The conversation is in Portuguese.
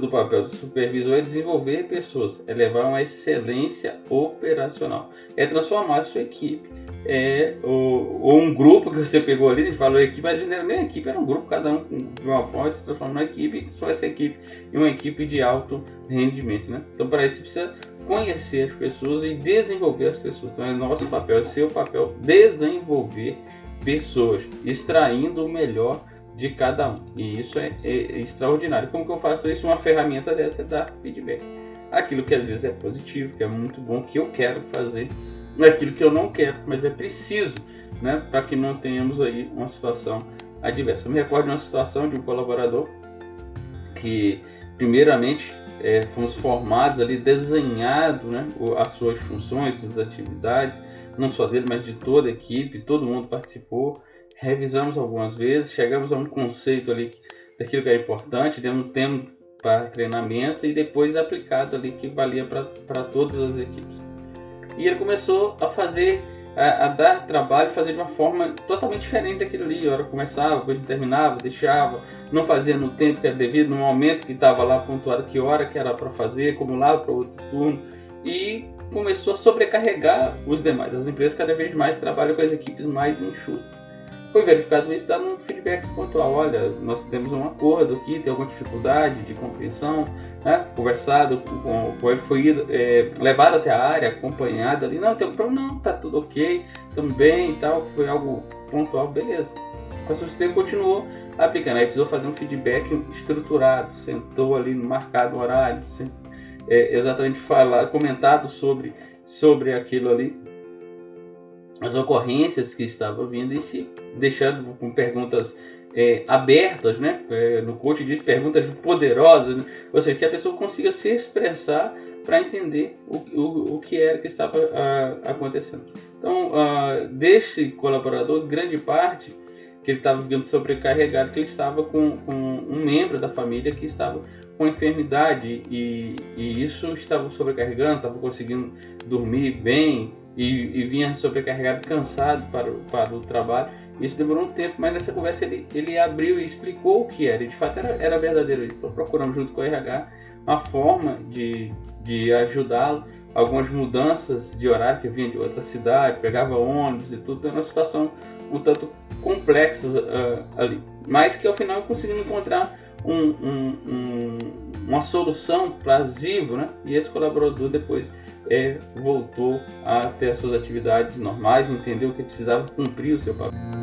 do papel do supervisor é desenvolver pessoas, é levar uma excelência operacional, é transformar a sua equipe, é, ou, ou um grupo que você pegou ali, gente falou equipe, mas não era nem equipe, era um grupo, cada um de uma forma se transforma numa equipe, só essa equipe em uma equipe de alto rendimento. Né? Então, para isso, precisa conhecer as pessoas e desenvolver as pessoas. Então, é nosso papel, é seu papel desenvolver pessoas, extraindo o melhor de cada um. E isso é, é, extraordinário. Como que eu faço isso? Uma ferramenta dessa é dar feedback. Aquilo que às vezes é positivo, que é muito bom, que eu quero fazer, é aquilo que eu não quero, mas é preciso, né, para que não tenhamos aí uma situação adversa. Eu me recordo de uma situação de um colaborador que, primeiramente, é, fomos formados ali, desenhado né, as suas funções, as atividades, não só dele, mas de toda a equipe, todo mundo participou revisamos algumas vezes, chegamos a um conceito ali daquilo que era importante, demos um tempo para treinamento e depois aplicado ali que valia para todas as equipes. E ele começou a fazer, a, a, dar trabalho, fazer de uma forma totalmente diferente daquilo ali. A hora começava, depois terminava, deixava, não fazia no tempo que era devido, no momento que estava lá pontuado que hora que era para fazer, acumulava para outro turno e começou a sobrecarregar os demais. As empresas cada vez mais trabalham com as equipes mais enxutas. Foi verificado isso, dando um feedback pontual. Olha, nós temos um acordo aqui, tem alguma dificuldade de compreensão, né? conversado com, ele, foi é, levado até a área, acompanhado ali. Não, tem um problema, não, tá tudo ok, estamos bem e tal. Foi algo pontual, beleza. Mas o sistema continuou aplicando. Aí precisou fazer um feedback estruturado, sentou ali no marcado horário, é, exatamente falar, comentado sobre, sobre aquilo ali as ocorrências que estavam vindo e se deixando com perguntas é, abertas, né? É, no coach diz perguntas poderosas, né? ou seja, que a pessoa consiga se expressar para entender o, o, o, que era que estava a, acontecendo. Então, a, desse colaborador, grande parte que ele estava ficando sobrecarregado, que ele estava com, com, um membro da família que estava com enfermidade e, e isso estava sobrecarregando, estava conseguindo dormir bem, e, e vinha sobrecarregado, cansado para o, para o trabalho. Isso demorou um tempo, mas nessa conversa ele, ele abriu e explicou o que era. E de fato era, era verdadeiro isso. Então procuramos junto com o RH uma forma de, de ajudá-lo. Algumas mudanças de horário que vinha de outra cidade, pegava ônibus e tudo, era uma situação um tanto complexa uh, ali. Mas que ao final conseguimos encontrar um, um, um, uma solução plausível, né? E esse colaborador depois é, voltou a ter as suas atividades normais, entendeu que precisava cumprir o seu papel.